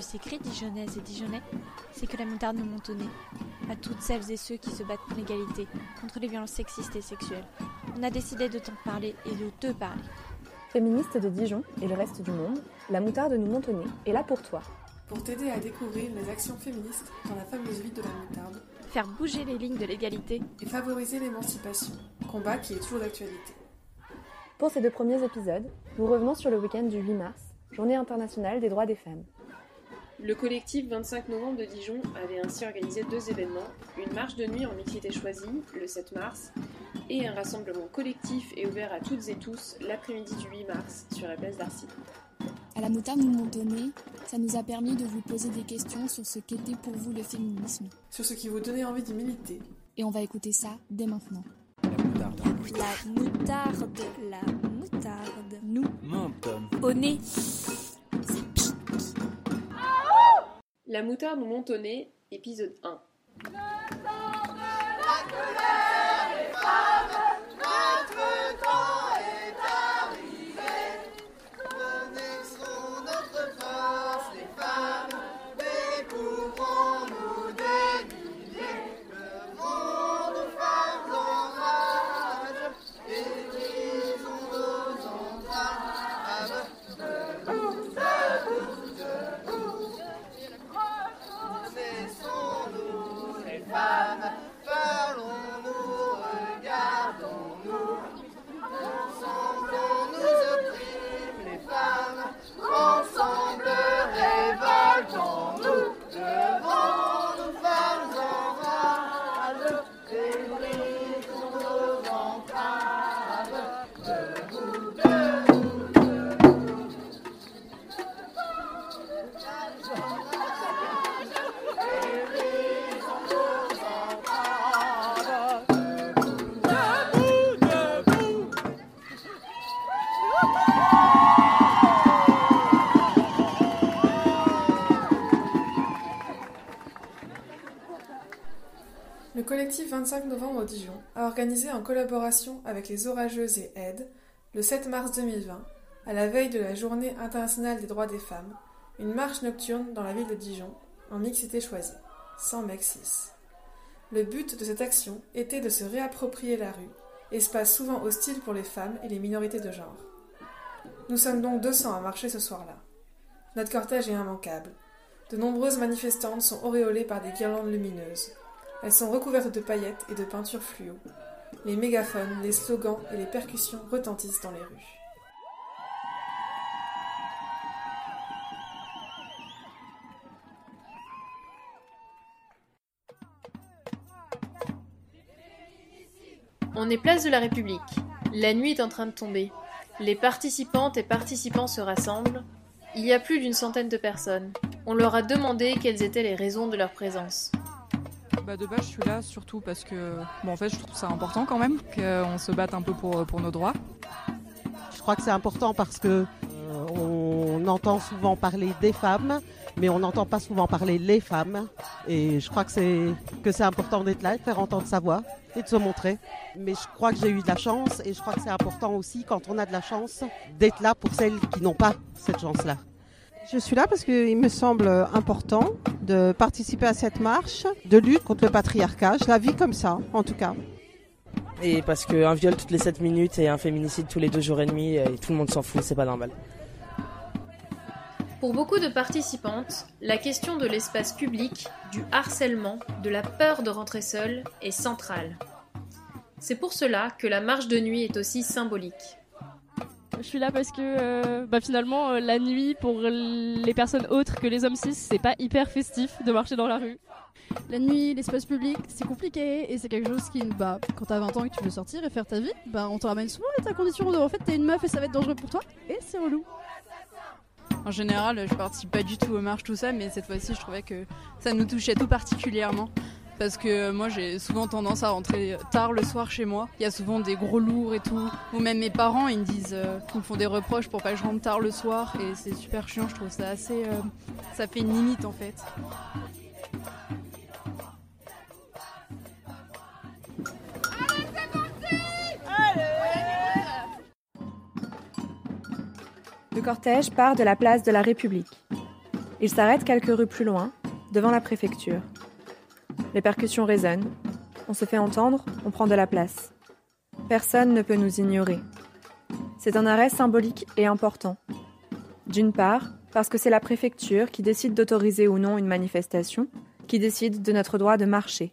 je s'écris, Dijonnaises et Dijonnais, c'est que la moutarde nous montonnait. À toutes celles et ceux qui se battent pour l'égalité, contre les violences sexistes et sexuelles. On a décidé de t'en parler et de te parler. Féministe de Dijon et le reste du monde, la moutarde nous montonnait est là pour toi. Pour t'aider à découvrir les actions féministes dans la fameuse vie de la moutarde. Faire bouger les lignes de l'égalité. Et favoriser l'émancipation, combat qui est toujours d'actualité. Pour ces deux premiers épisodes, nous revenons sur le week-end du 8 mars, journée internationale des droits des femmes. Le collectif 25 novembre de Dijon avait ainsi organisé deux événements, une marche de nuit en mixité choisie, le 7 mars, et un rassemblement collectif et ouvert à toutes et tous l'après-midi du 8 mars sur la place d'Arcy. À la moutarde nous montonnée, ça nous a permis de vous poser des questions sur ce qu'était pour vous le féminisme. Sur ce qui vous donnait envie d'y militer. Et on va écouter ça dès maintenant. La moutarde. La moutarde. Nous. Mentonne. Au nez. La moutarde montonnée, épisode 1. Collectif 25 novembre Dijon a organisé en collaboration avec les Orageuses et Aide, le 7 mars 2020, à la veille de la Journée internationale des droits des femmes, une marche nocturne dans la ville de Dijon, en mixité choisie, sans 6. Le but de cette action était de se réapproprier la rue, espace souvent hostile pour les femmes et les minorités de genre. Nous sommes donc 200 à marcher ce soir-là. Notre cortège est immanquable. De nombreuses manifestantes sont auréolées par des guirlandes lumineuses. Elles sont recouvertes de paillettes et de peintures fluo. Les mégaphones, les slogans et les percussions retentissent dans les rues. On est place de la République. La nuit est en train de tomber. Les participantes et participants se rassemblent. Il y a plus d'une centaine de personnes. On leur a demandé quelles étaient les raisons de leur présence. Bah de base, je suis là surtout parce que, bon, en fait, je trouve ça important quand même qu'on se batte un peu pour, pour nos droits. Je crois que c'est important parce que euh, on entend souvent parler des femmes, mais on n'entend pas souvent parler les femmes. Et je crois que c'est que c'est important d'être là, de faire entendre sa voix et de se montrer. Mais je crois que j'ai eu de la chance et je crois que c'est important aussi quand on a de la chance d'être là pour celles qui n'ont pas cette chance-là. Je suis là parce qu'il me semble important de participer à cette marche de lutte contre le patriarcat. Je la vis comme ça, en tout cas. Et parce qu'un viol toutes les 7 minutes et un féminicide tous les 2 jours et demi, et tout le monde s'en fout, c'est pas normal. Pour beaucoup de participantes, la question de l'espace public, du harcèlement, de la peur de rentrer seule est centrale. C'est pour cela que la marche de nuit est aussi symbolique. Je suis là parce que euh, bah, finalement, euh, la nuit, pour les personnes autres que les hommes cis, c'est pas hyper festif de marcher dans la rue. La nuit, l'espace public, c'est compliqué et c'est quelque chose qui, bah, quand t'as 20 ans et que tu veux sortir et faire ta vie, bah, on te ramène souvent à ta condition de en fait t'es une meuf et ça va être dangereux pour toi et c'est relou. En général, je participe pas du tout aux marches, tout ça, mais cette fois-ci, je trouvais que ça nous touchait tout particulièrement. Parce que moi, j'ai souvent tendance à rentrer tard le soir chez moi. Il y a souvent des gros lourds et tout. Ou même mes parents, ils me disent, euh, ils me font des reproches pour pas que je rentre tard le soir. Et c'est super chiant, je trouve ça assez. euh, ça fait une limite en fait. Le cortège part de la place de la République. Il s'arrête quelques rues plus loin, devant la préfecture. Les percussions résonnent. On se fait entendre, on prend de la place. Personne ne peut nous ignorer. C'est un arrêt symbolique et important. D'une part, parce que c'est la préfecture qui décide d'autoriser ou non une manifestation, qui décide de notre droit de marcher.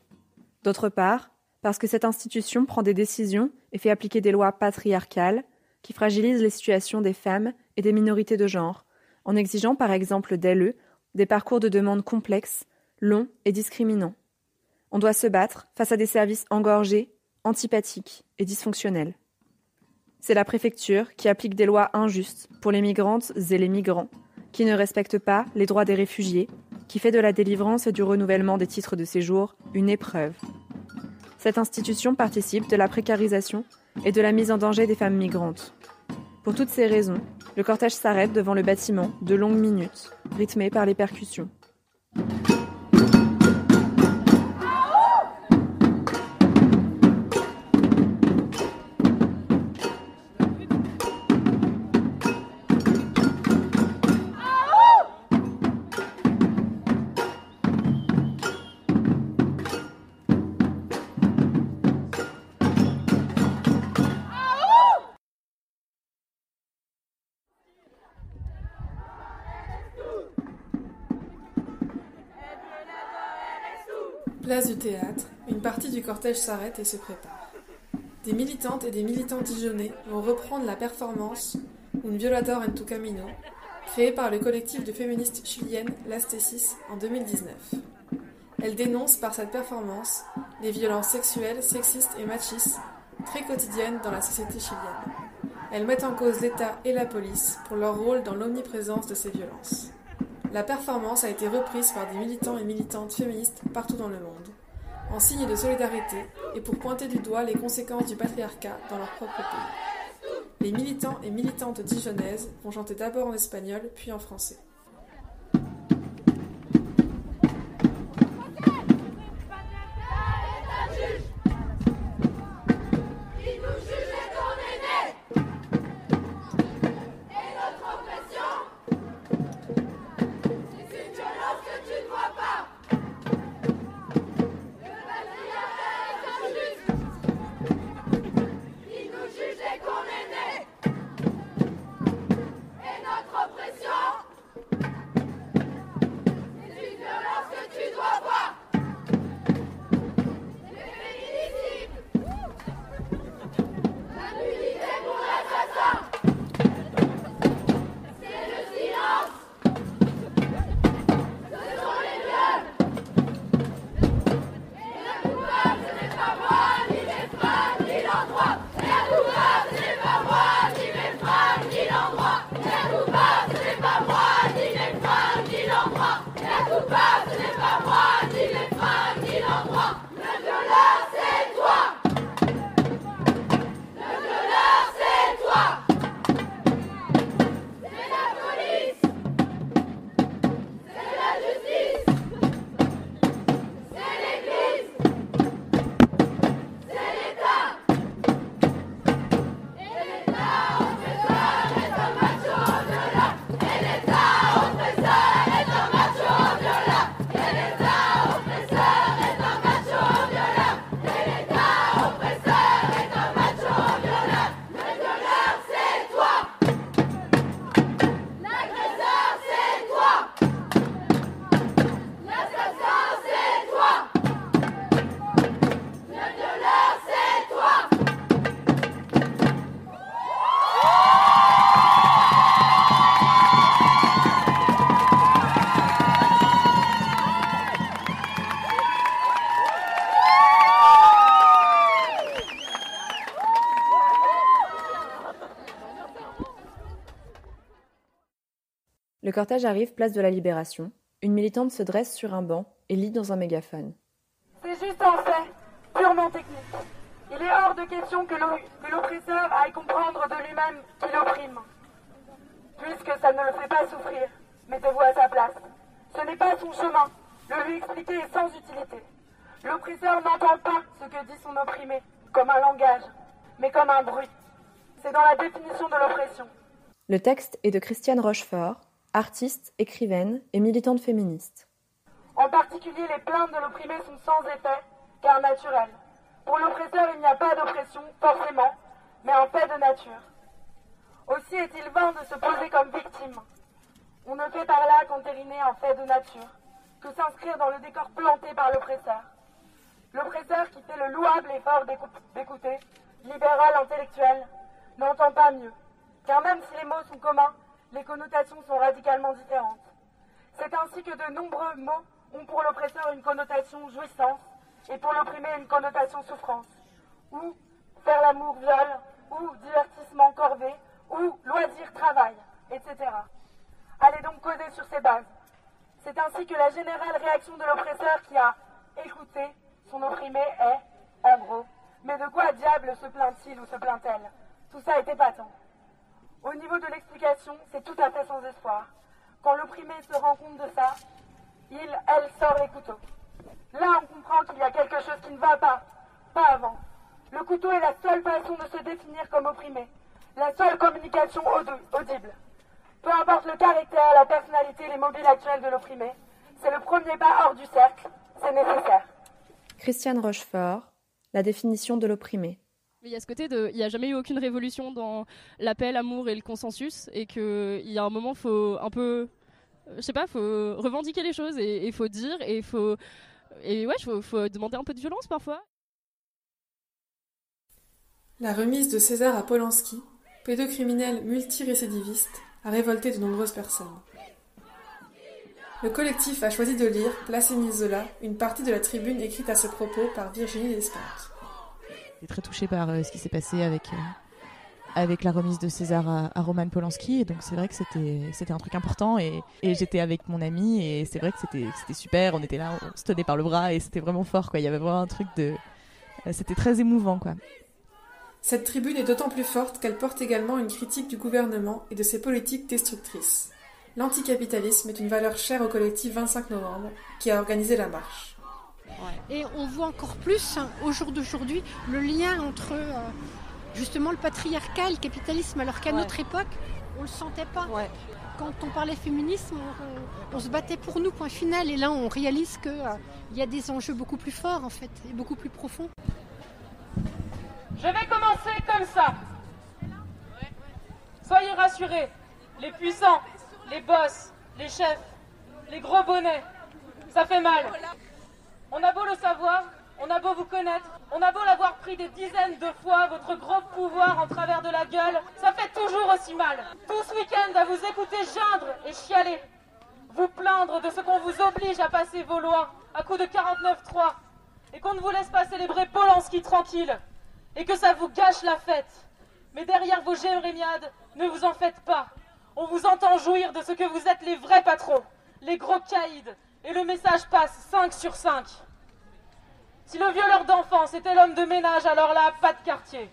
D'autre part, parce que cette institution prend des décisions et fait appliquer des lois patriarcales qui fragilisent les situations des femmes et des minorités de genre, en exigeant par exemple d'elles des parcours de demande complexes, longs et discriminants. On doit se battre face à des services engorgés, antipathiques et dysfonctionnels. C'est la préfecture qui applique des lois injustes pour les migrantes et les migrants, qui ne respecte pas les droits des réfugiés, qui fait de la délivrance et du renouvellement des titres de séjour une épreuve. Cette institution participe de la précarisation et de la mise en danger des femmes migrantes. Pour toutes ces raisons, le cortège s'arrête devant le bâtiment de longues minutes, rythmées par les percussions. Du théâtre, une partie du cortège s'arrête et se prépare. Des militantes et des militants dijonnais vont reprendre la performance Un violador en tu camino, créée par le collectif de féministes chiliennes L'Astésis en 2019. Elle dénonce par cette performance les violences sexuelles, sexistes et machistes très quotidiennes dans la société chilienne. Elles mettent en cause l'État et la police pour leur rôle dans l'omniprésence de ces violences. La performance a été reprise par des militants et militantes féministes partout dans le monde, en signe de solidarité et pour pointer du doigt les conséquences du patriarcat dans leur propre pays. Les militants et militantes dijonnaises vont chanter d'abord en espagnol puis en français. Cortège arrive place de la Libération. Une militante se dresse sur un banc et lit dans un mégaphone. C'est juste un fait, purement technique. Il est hors de question que l'oppresseur aille comprendre de lui-même qu'il opprime. Puisque ça ne le fait pas souffrir, mettez-vous à sa place. Ce n'est pas son chemin. Le lui expliquer est sans utilité. L'oppresseur n'entend pas ce que dit son opprimé, comme un langage, mais comme un bruit. C'est dans la définition de l'oppression. Le texte est de Christiane Rochefort, artiste, écrivaine et militante féministe. En particulier, les plaintes de l'opprimé sont sans effet, car naturelles. Pour l'oppresseur, il n'y a pas d'oppression, forcément, mais un fait de nature. Aussi est-il vain de se poser comme victime. On ne fait par là qu'entériner un fait de nature, que s'inscrire dans le décor planté par l'oppresseur. L'oppresseur qui fait le louable effort d'écouter, libéral intellectuel, n'entend pas mieux, car même si les mots sont communs, les connotations sont radicalement différentes. C'est ainsi que de nombreux mots ont pour l'oppresseur une connotation jouissance et pour l'opprimé une connotation souffrance, ou faire l'amour viol, ou divertissement corvée, ou loisir travail, etc. Allez donc causer sur ces bases. C'est ainsi que la générale réaction de l'oppresseur qui a écouté son opprimé est, en gros, mais de quoi diable se plaint-il ou se plaint-elle? Tout ça est épatant. Au niveau de l'explication, c'est tout à fait sans espoir. Quand l'opprimé se rend compte de ça, il, elle, sort les couteaux. Là, on comprend qu'il y a quelque chose qui ne va pas, pas avant. Le couteau est la seule façon de se définir comme opprimé, la seule communication audible. Peu importe le caractère, la personnalité, les mobiles actuels de l'opprimé, c'est le premier pas hors du cercle, c'est nécessaire. Christiane Rochefort, la définition de l'opprimé. Il y a ce côté de, il n'y a jamais eu aucune révolution dans l'appel, l'amour et le consensus, et qu'il y a un moment, faut un peu, je sais pas, faut revendiquer les choses et il faut dire et faut, et ouais, faut, demander un peu de violence parfois. La remise de César à Polanski, pédocriminel multirécidiviste, a révolté de nombreuses personnes. Le collectif a choisi de lire, Place Zola, une partie de la tribune écrite à ce propos par Virginie Despentes. J'étais très touchée par euh, ce qui s'est passé avec, euh, avec la remise de César à, Roman Polanski. Et donc c'est vrai que c'était, un truc important. Et, j'étais avec mon ami et c'est vrai que c'était, c'était super. On était là, on se tenait par le bras et c'était vraiment fort. Quoi. Il y avait vraiment un truc de... Euh, c'était très émouvant. quoi. Cette tribune est d'autant plus forte qu'elle porte également une critique du gouvernement et de ses politiques destructrices. L'anticapitalisme est une valeur chère au collectif 25 novembre qui a organisé la marche. Et on voit encore plus, hein, au jour d'aujourd'hui, le lien entre euh, justement le patriarcat et le capitalisme, alors qu'à notre époque, on ne le sentait pas. Quand on parlait féminisme, on, se battait pour nous, point final. Et là, on réalise qu'il euh, y a des enjeux beaucoup plus forts, en fait, et beaucoup plus profonds. Je vais commencer comme ça. Soyez rassurés, les puissants, les boss, les chefs, les gros bonnets, ça fait mal. On a beau le savoir, on a beau vous connaître, on a beau l'avoir pris des dizaines de fois, votre gros pouvoir en travers de la gueule, ça fait toujours aussi mal. Tout ce week-end à vous écouter geindre et chialer, vous plaindre de ce qu'on vous oblige à passer vos lois à coups de 49-3, et qu'on ne vous laisse pas célébrer Polanski tranquille, et que ça vous gâche la fête. Mais derrière vos jérémiades, ne vous en faites pas. On vous entend jouir de ce que vous êtes les vrais patrons, les gros caïds, et le message passe 5 sur 5. Si le violeur d'enfants était l'homme de ménage, alors là, pas de quartier.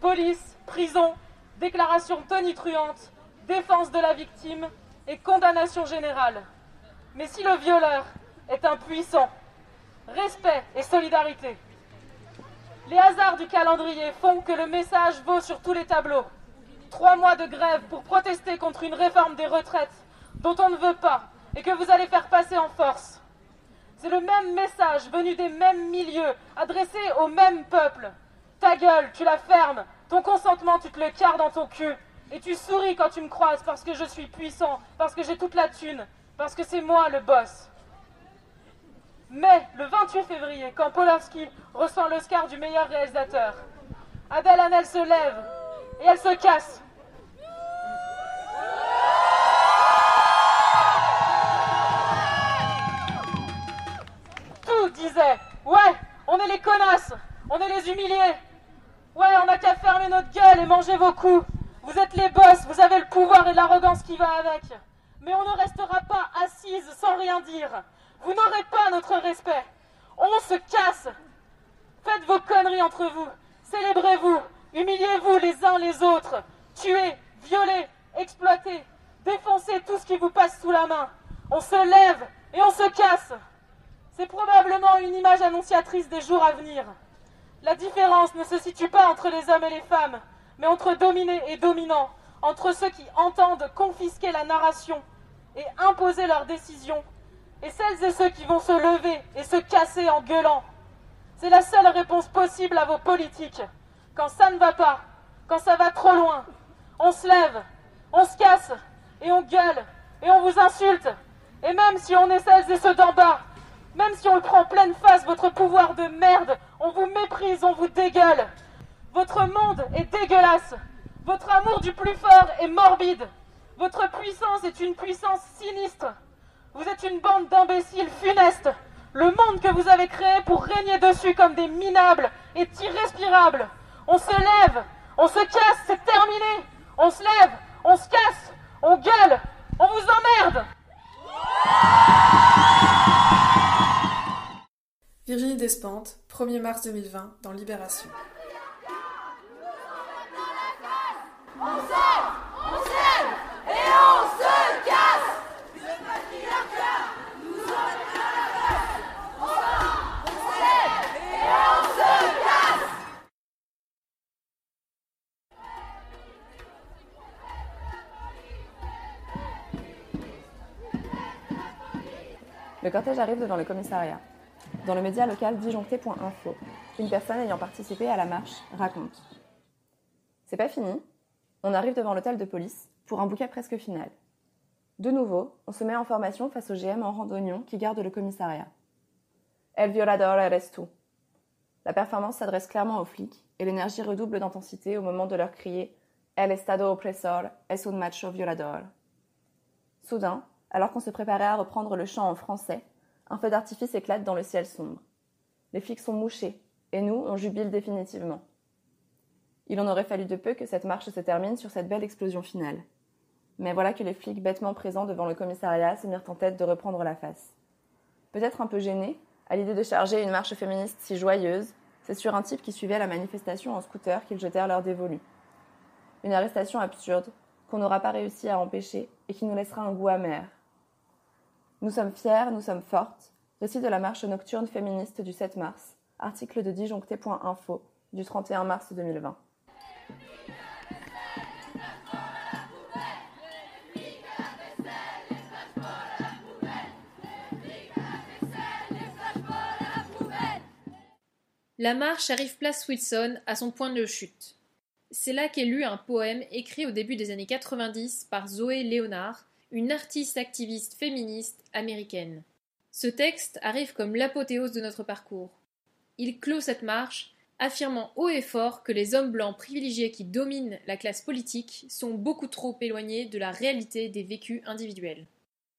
Police, prison, déclaration tonitruante, défense de la victime et condamnation générale. Mais si le violeur est impuissant, respect et solidarité. Les hasards du calendrier font que le message vaut sur tous les tableaux. Trois mois de grève pour protester contre une réforme des retraites dont on ne veut pas et que vous allez faire passer en force. C'est le même message venu des mêmes milieux, adressé au même peuple. Ta gueule, tu la fermes, ton consentement, tu te le carres dans ton cul, et tu souris quand tu me croises parce que je suis puissant, parce que j'ai toute la thune, parce que c'est moi le boss. Mais le 28 février, quand Polanski reçoit l'Oscar du meilleur réalisateur, Adèle Hanel se lève et elle se casse. Ouais, on est les connasses, on est les humiliés. Ouais, on n'a qu'à fermer notre gueule et manger vos coups. Vous êtes les boss, vous avez le pouvoir et l'arrogance qui va avec. Mais on ne restera pas assise sans rien dire. Vous n'aurez pas notre respect. On se casse. Faites vos conneries entre vous. Célébrez-vous. Humiliez-vous les uns les autres. Tuez, violez, exploitez. Défoncez tout ce qui vous passe sous la main. On se lève et on se casse. C'est probablement une image annonciatrice des jours à venir. La différence ne se situe pas entre les hommes et les femmes, mais entre dominés et dominants, entre ceux qui entendent confisquer la narration et imposer leurs décisions, et celles et ceux qui vont se lever et se casser en gueulant. C'est la seule réponse possible à vos politiques. Quand ça ne va pas, quand ça va trop loin, on se lève, on se casse, et on gueule, et on vous insulte. Et même si on est celles et ceux d'en bas, même si on le prend en pleine face, votre pouvoir de merde, on vous méprise, on vous dégueule. Votre monde est dégueulasse. Votre amour du plus fort est morbide. Votre puissance est une puissance sinistre. Vous êtes une bande d'imbéciles funestes. Le monde que vous avez créé pour régner dessus comme des minables est irrespirable. On se lève, on se casse, c'est terminé. On se lève, 1er mars 2020 dans Libération. Le cortège arrive devant le commissariat. Dans le média local disjoncté.info, une personne ayant participé à la marche raconte. C'est pas fini. On arrive devant l'hôtel de police pour un bouquet presque final. De nouveau, on se met en formation face au GM en randonnion qui garde le commissariat. El violador eres tú. La performance s'adresse clairement aux flics et l'énergie redouble d'intensité au moment de leur crier El estado opresor es un macho violador. Soudain, alors qu'on se préparait à reprendre le chant en français, un feu d'artifice éclate dans le ciel sombre. Les flics sont mouchés, et nous, on jubile définitivement. Il en aurait fallu de peu que cette marche se termine sur cette belle explosion finale. Mais voilà que les flics bêtement présents devant le commissariat se mirent en tête de reprendre la face. Peut-être un peu gênés, à l'idée de charger une marche féministe si joyeuse, c'est sur un type qui suivait la manifestation en scooter qu'ils jetèrent leur dévolu. Une arrestation absurde, qu'on n'aura pas réussi à empêcher et qui nous laissera un goût amer. Nous sommes fiers, nous sommes fortes. Récit de la marche nocturne féministe du 7 mars. Article de disjoncté.info du 31 mars 2020. La marche arrive place Wilson à son point de chute. C'est là qu'est lu un poème écrit au début des années 90 par Zoé Leonard, une artiste activiste féministe américaine. Ce texte arrive comme l'apothéose de notre parcours. Il clôt cette marche, affirmant haut et fort que les hommes blancs privilégiés qui dominent la classe politique sont beaucoup trop éloignés de la réalité des vécus individuels.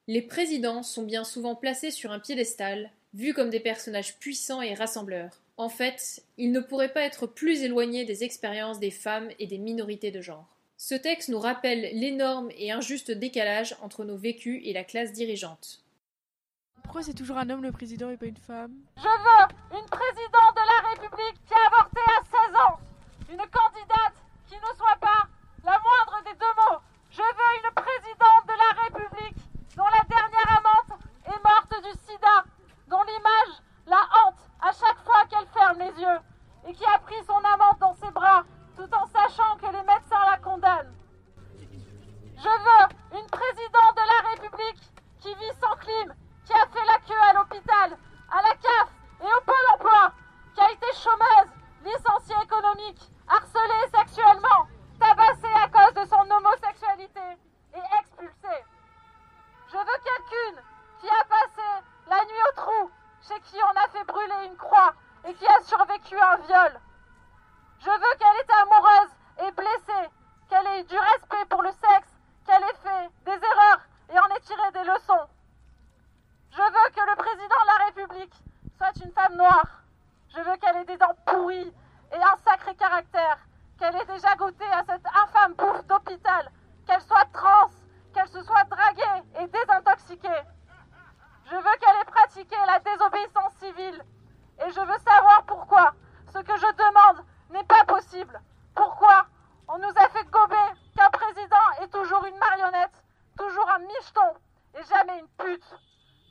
Les présidents sont bien souvent placés sur un piédestal, vus comme des personnages puissants et rassembleurs. En fait, ils ne pourraient pas être plus éloignés des expériences des femmes et des minorités de genre. Ce texte nous rappelle l'énorme et injuste décalage entre nos vécus et la classe dirigeante. Pourquoi c'est toujours un homme le président et pas une femme? Je veux une présidente de la République qui a avorté à 16 ans. Une candidate qui ne soit pas la moindre des deux mots. Je veux une présidente de la République dont la dernière amante est morte du sida, dont l'image la hante à chaque fois qu'elle ferme les yeux et qui a pris son amante dans ses bras tout en sachant que les médecins la condamnent. Je veux Je veux qu'elle ait pratiqué la désobéissance civile. Et je veux savoir pourquoi ce que je demande n'est pas possible. Pourquoi on nous a fait gober qu'un président est toujours une marionnette, toujours un micheton et jamais une pute,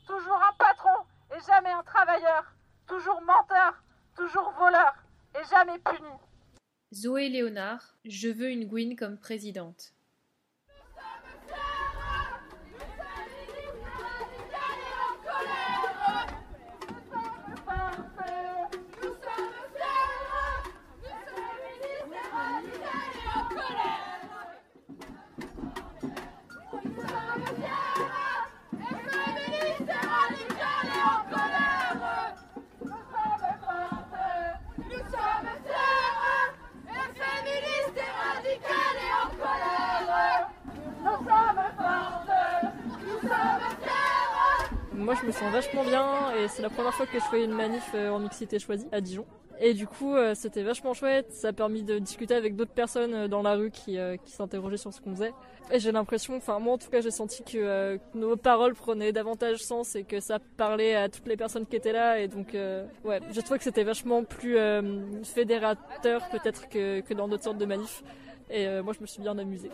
toujours un patron et jamais un travailleur, toujours menteur, toujours voleur et jamais puni. Zoé Léonard, je veux une Gwyn comme présidente. Je me sens vachement bien et c'est la première fois que je fais une manif en mixité choisie à Dijon. Et du coup, c'était vachement chouette. Ça a permis de discuter avec d'autres personnes dans la rue qui, qui s'interrogeaient sur ce qu'on faisait. Et j'ai l'impression, enfin moi en tout cas, j'ai senti que nos paroles prenaient davantage sens et que ça parlait à toutes les personnes qui étaient là. Et donc, ouais, je trouve que c'était vachement plus fédérateur peut-être que, que dans d'autres sortes de manifs. Et moi, je me suis bien amusée.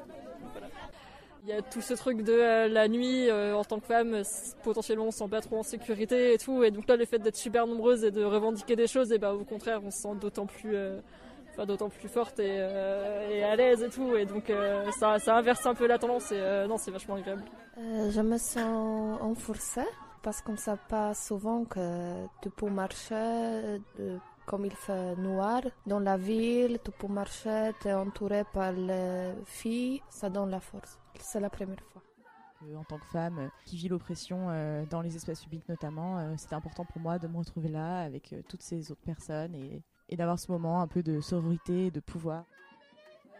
Il y a tout ce truc de euh, la nuit euh, en tant que femme, potentiellement on se sent pas trop en sécurité et tout. Et donc là, le fait d'être super nombreuse et de revendiquer des choses, ben au contraire, on se sent d'autant plus, euh, d'autant plus forte et, à l'aise et tout. Et donc ça, inverse un peu la tendance. Et non, c'est vachement agréable. je me sens renforcée parce qu'on ne sait pas souvent que tu peux marcher comme il fait noir dans la ville, tu peux marcher, tu es entouré par les filles, ça donne la force. C'est la première fois. En tant que femme euh, qui vit l'oppression euh, dans les espaces publics notamment, euh, c'était important pour moi de me retrouver là avec toutes ces autres personnes et, et d'avoir ce moment un peu de sororité et de pouvoir.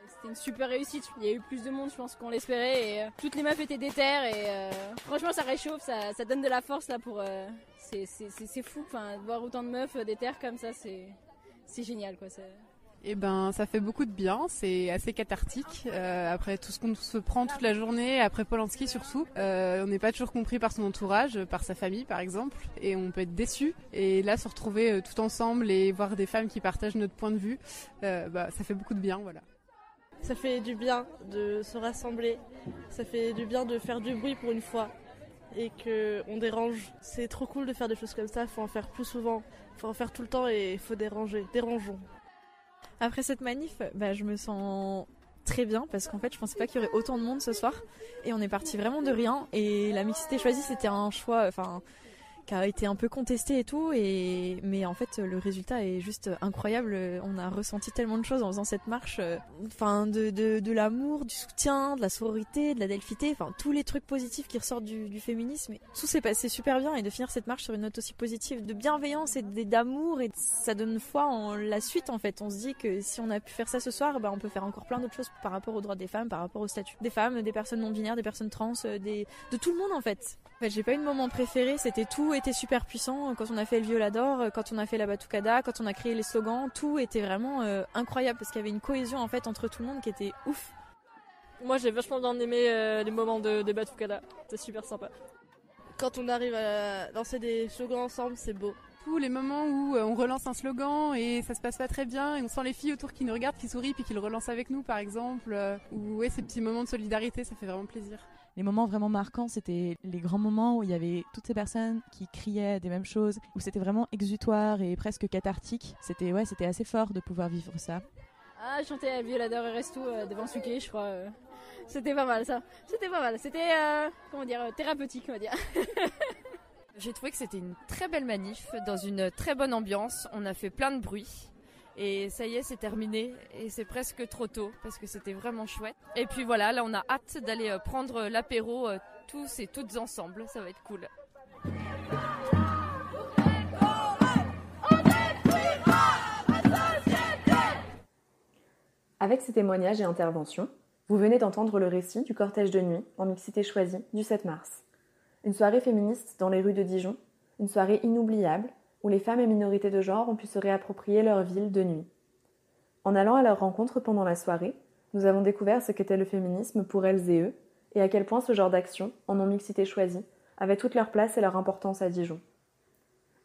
C'était une super réussite. Il y a eu plus de monde, je pense, qu'on l'espérait. Et toutes les meufs étaient déterres. Et franchement, ça réchauffe, ça, ça, donne de la force là pour. c'est fou. Enfin, voir autant de meufs déterres comme ça, c'est génial, quoi. Eh ben, ça fait beaucoup de bien. C'est assez cathartique. Euh, après tout ce qu'on se prend toute la journée, après Polanski surtout, euh, on n'est pas toujours compris par son entourage, par sa famille par exemple, et on peut être déçu. Et là, se retrouver euh, tout ensemble et voir des femmes qui partagent notre point de vue, bah, ça fait beaucoup de bien, voilà. Ça fait du bien de se rassembler. Ça fait du bien de faire du bruit pour une fois et que on dérange. C'est trop cool de faire des choses comme ça. Faut en faire plus souvent. Faut en faire tout le temps et faut déranger. Dérangeons. Après cette manif, bah, je me sens très bien parce qu'en fait je pensais pas qu'il y aurait autant de monde ce soir. Et on est parti vraiment de rien. Et la mixité choisie c'était un choix enfin a été un peu contesté et tout, et mais en fait le résultat est juste incroyable. On a ressenti tellement de choses en faisant cette marche, euh, enfin de, de, de l'amour, du soutien, de la sororité, de la delphité, enfin tous les trucs positifs qui ressortent du, du féminisme. Et tout s'est passé super bien et de finir cette marche sur une note aussi positive, de bienveillance et d'amour et ça donne foi en la suite en fait. On se dit que si on a pu faire ça ce soir, bah, on peut faire encore plein d'autres choses par rapport aux droits des femmes, par rapport au statut des femmes, des personnes non binaires, des personnes trans, euh, des de tout le monde en fait. En fait, j'ai pas eu de moment préféré, c'était tout était super puissant. Quand on a fait le violador, quand on a fait la batucada, quand on a créé les slogans, tout était vraiment euh, incroyable parce qu'il y avait une cohésion en fait entre tout le monde qui était ouf. Moi, j'ai vachement bien aimé euh, les moments de, de batucada. C'était super sympa. Quand on arrive à lancer des slogans ensemble, c'est beau tous les moments où euh, on relance un slogan et ça se passe pas très bien et on sent les filles autour qui nous regardent, qui sourient puis qui le relancent avec nous par exemple. ou ouais, ces petits moments de solidarité, ça fait vraiment plaisir les moments vraiment marquants, c'était les grands moments où il y avait toutes ces personnes qui criaient des mêmes choses, où c'était vraiment exutoire et presque cathartique. C'était ouais, c'était assez fort de pouvoir vivre ça. Ah, chanter à Violador et Resto euh, devant Suquet, je crois. Euh, c'était pas mal ça. C'était pas mal. C'était euh, comment dire thérapeutique, on va dire. J'ai trouvé que c'était une très belle manif dans une très bonne ambiance. On a fait plein de bruit. Et ça y est, c'est terminé. Et c'est presque trop tôt parce que c'était vraiment chouette. Et puis voilà, là on a hâte d'aller euh, prendre l'apéro euh, tous et toutes ensemble. Ça va être cool. Avec ces témoignages et interventions, vous venez d'entendre le récit du cortège de nuit en mixité choisie du 7 mars. Une soirée féministe dans les rues de Dijon, une soirée inoubliable où les femmes et minorités de genre ont pu se réapproprier leur ville de nuit. En allant à leur rencontre pendant la soirée, nous avons découvert ce qu'était le féminisme pour elles et eux, et à quel point ce genre d'action, en non-mixité choisie, avait toute leur place et leur importance à Dijon.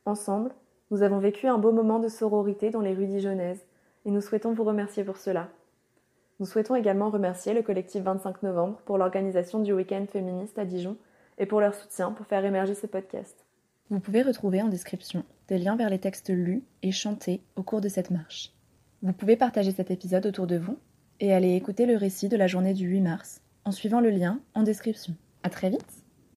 Ensemble, nous avons vécu un beau moment de sororité dans les rues dijonnaises, et nous souhaitons vous remercier pour cela. Nous souhaitons également remercier le collectif 25 novembre pour l'organisation du week-end féministe à Dijon et pour leur soutien pour faire émerger ce podcast. Vous pouvez retrouver en description des liens vers les textes lus et chantés au cours de cette marche. Vous pouvez partager cet épisode autour de vous et aller écouter le récit de la journée du 8 mars en suivant le lien en description. À très vite!